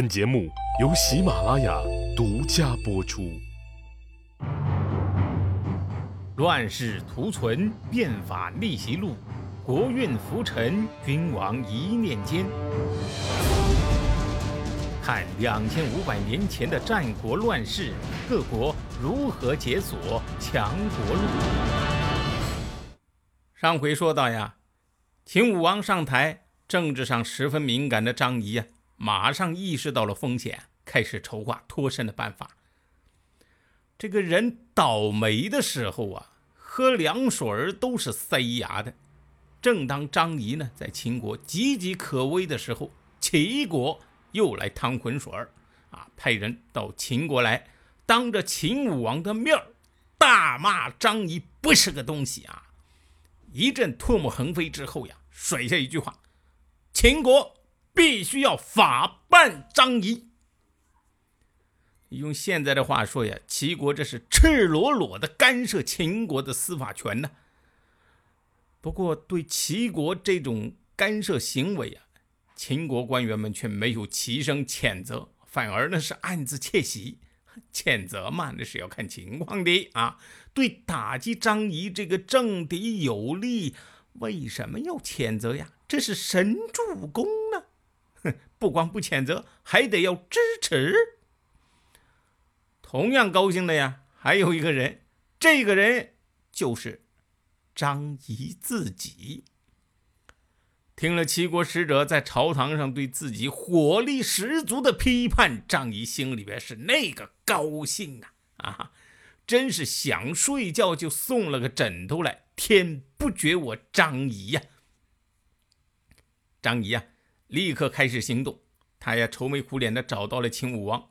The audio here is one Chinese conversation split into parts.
本节目由喜马拉雅独家播出。乱世图存，变法逆袭录，国运浮沉，君王一念间。看两千五百年前的战国乱世，各国如何解锁强国路。上回说到呀，秦武王上台，政治上十分敏感的张仪呀。马上意识到了风险，开始筹划脱身的办法。这个人倒霉的时候啊，喝凉水都是塞牙的。正当张仪呢在秦国岌岌可危的时候，齐国又来趟浑水，啊，派人到秦国来，当着秦武王的面大骂张仪不是个东西啊！一阵唾沫横飞之后呀，甩下一句话：秦国。必须要法办张仪。用现在的话说呀，齐国这是赤裸裸的干涉秦国的司法权呢。不过，对齐国这种干涉行为啊，秦国官员们却没有齐声谴责，反而呢是暗自窃喜。谴责嘛，那是要看情况的啊。对打击张仪这个政敌有利，为什么要谴责呀？这是神助攻。哼 不光不谴责，还得要支持。同样高兴的呀，还有一个人，这个人就是张仪自己。听了齐国使者在朝堂上对自己火力十足的批判，张仪心里边是那个高兴啊啊！真是想睡觉就送了个枕头来，天不绝我张仪呀！张仪啊！立刻开始行动，他也愁眉苦脸的找到了秦武王。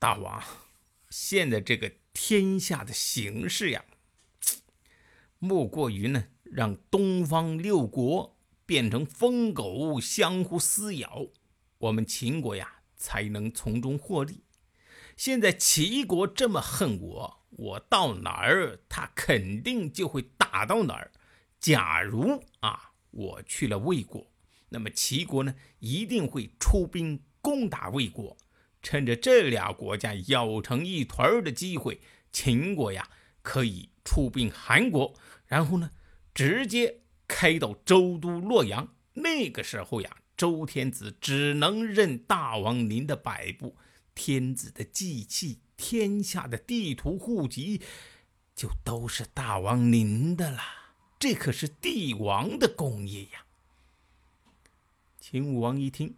大王，现在这个天下的形势呀，莫过于呢让东方六国变成疯狗，相互撕咬，我们秦国呀才能从中获利。现在齐国这么恨我，我到哪儿，他肯定就会打到哪儿。假如啊。我去了魏国，那么齐国呢一定会出兵攻打魏国。趁着这俩国家咬成一团的机会，秦国呀可以出兵韩国，然后呢直接开到周都洛阳。那个时候呀，周天子只能任大王您的摆布，天子的祭器、天下的地图、户籍，就都是大王您的了。这可是帝王的功业呀！秦武王一听，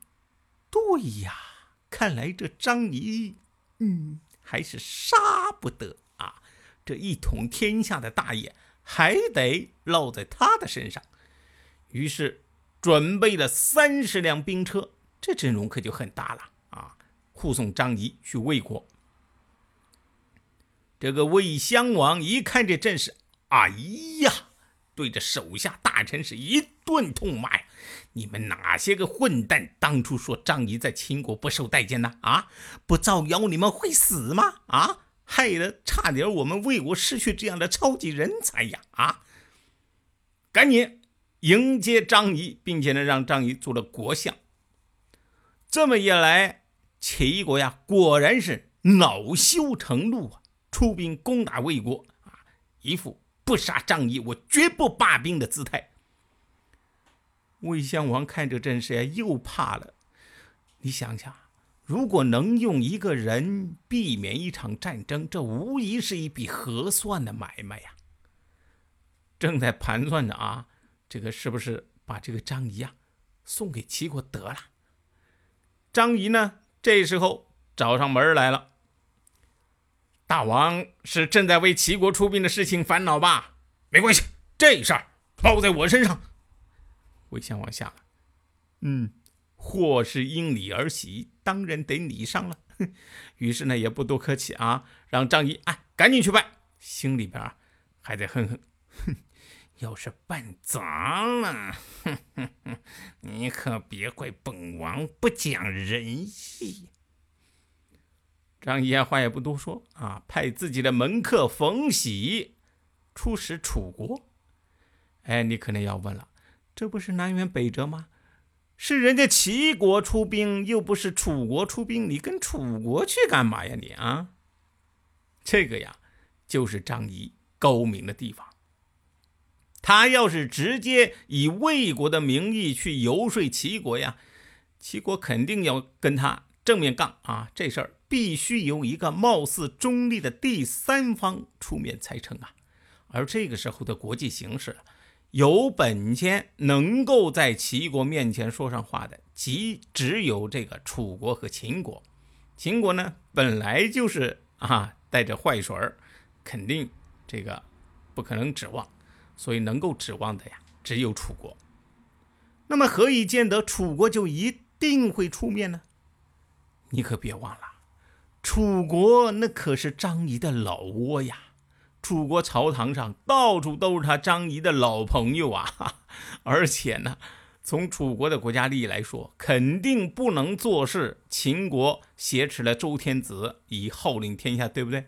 对呀，看来这张仪，嗯，还是杀不得啊！这一统天下的大业还得落在他的身上。于是准备了三十辆兵车，这阵容可就很大了啊！护送张仪去魏国。这个魏襄王一看这阵势，哎呀！对着手下大臣是一顿痛骂呀！你们哪些个混蛋，当初说张仪在秦国不受待见呢？啊，不造谣你们会死吗？啊，害得差点我们魏国失去这样的超级人才呀！啊，赶紧迎接张仪，并且呢让张仪做了国相。这么一来，齐国呀果然是恼羞成怒啊，出兵攻打魏国啊，一副。不杀张仪，我绝不罢兵的姿态。魏襄王看这阵势呀，又怕了。你想想，如果能用一个人避免一场战争，这无疑是一笔合算的买卖呀。正在盘算着啊，这个是不是把这个张仪啊送给齐国得了？张仪呢，这时候找上门来了。大王是正在为齐国出兵的事情烦恼吧？没关系，这事儿包在我身上。魏襄王下了，嗯，祸是因你而起，当然得你上了。于是呢，也不多客气啊，让张仪哎赶紧去办，心里边还在哼哼，哼，要是办砸了，哼哼哼，你可别怪本王不讲仁义。张仪啊话也不多说啊，派自己的门客冯喜出使楚国。哎，你可能要问了，这不是南辕北辙吗？是人家齐国出兵，又不是楚国出兵，你跟楚国去干嘛呀你啊？这个呀，就是张仪高明的地方。他要是直接以魏国的名义去游说齐国呀，齐国肯定要跟他正面杠啊！这事儿必须由一个貌似中立的第三方出面才成啊。而这个时候的国际形势，有本钱能够在齐国面前说上话的，即只有这个楚国和秦国。秦国呢，本来就是啊带着坏水儿，肯定这个不可能指望。所以能够指望的呀，只有楚国。那么何以见得楚国就一定会出面呢？你可别忘了，楚国那可是张仪的老窝呀。楚国朝堂上到处都是他张仪的老朋友啊。而且呢，从楚国的国家利益来说，肯定不能坐视秦国挟持了周天子以号令天下，对不对？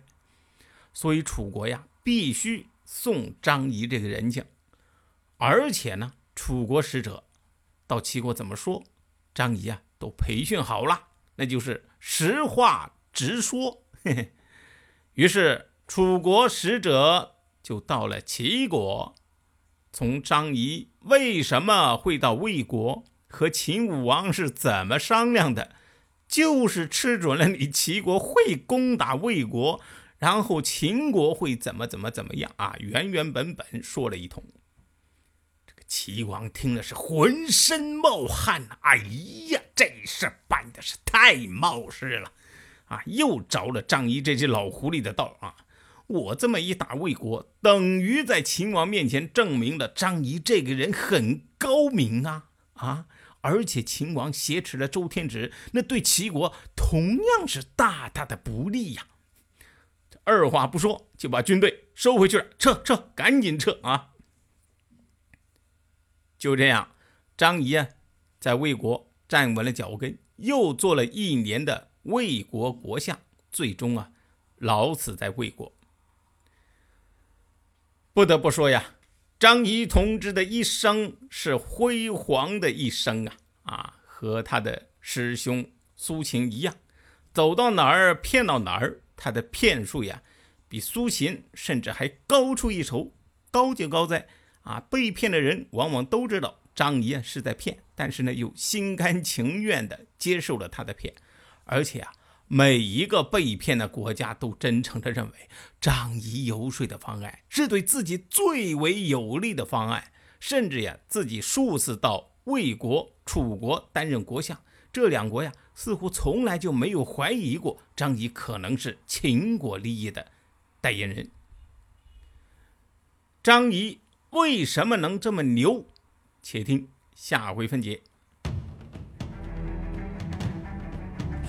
所以楚国呀，必须。送张仪这个人情，而且呢，楚国使者到齐国怎么说，张仪啊都培训好了，那就是实话直说。嘿嘿。于是楚国使者就到了齐国，从张仪为什么会到魏国，和秦武王是怎么商量的，就是吃准了你齐国会攻打魏国。然后秦国会怎么怎么怎么样啊？原原本本说了一通。这个齐王听了是浑身冒汗！哎呀，这事办的是太冒失了啊！又着了张仪这只老狐狸的道啊！我这么一打魏国，等于在秦王面前证明了张仪这个人很高明啊啊！而且秦王挟持了周天子，那对齐国同样是大大的不利呀！二话不说就把军队收回去了，撤撤，赶紧撤啊！就这样，张仪啊，在魏国站稳了脚跟，又做了一年的魏国国相，最终啊，老死在魏国。不得不说呀，张仪同志的一生是辉煌的一生啊！啊，和他的师兄苏秦一样，走到哪儿骗到哪儿。他的骗术呀，比苏秦甚至还高出一筹。高就高在啊，被骗的人往往都知道张仪啊是在骗，但是呢，又心甘情愿地接受了他的骗。而且啊，每一个被骗的国家都真诚地认为张仪游说的方案是对自己最为有利的方案，甚至呀，自己数次到魏国、楚国担任国相。这两国呀，似乎从来就没有怀疑过张仪可能是秦国利益的代言人。张仪为什么能这么牛？且听下回分解。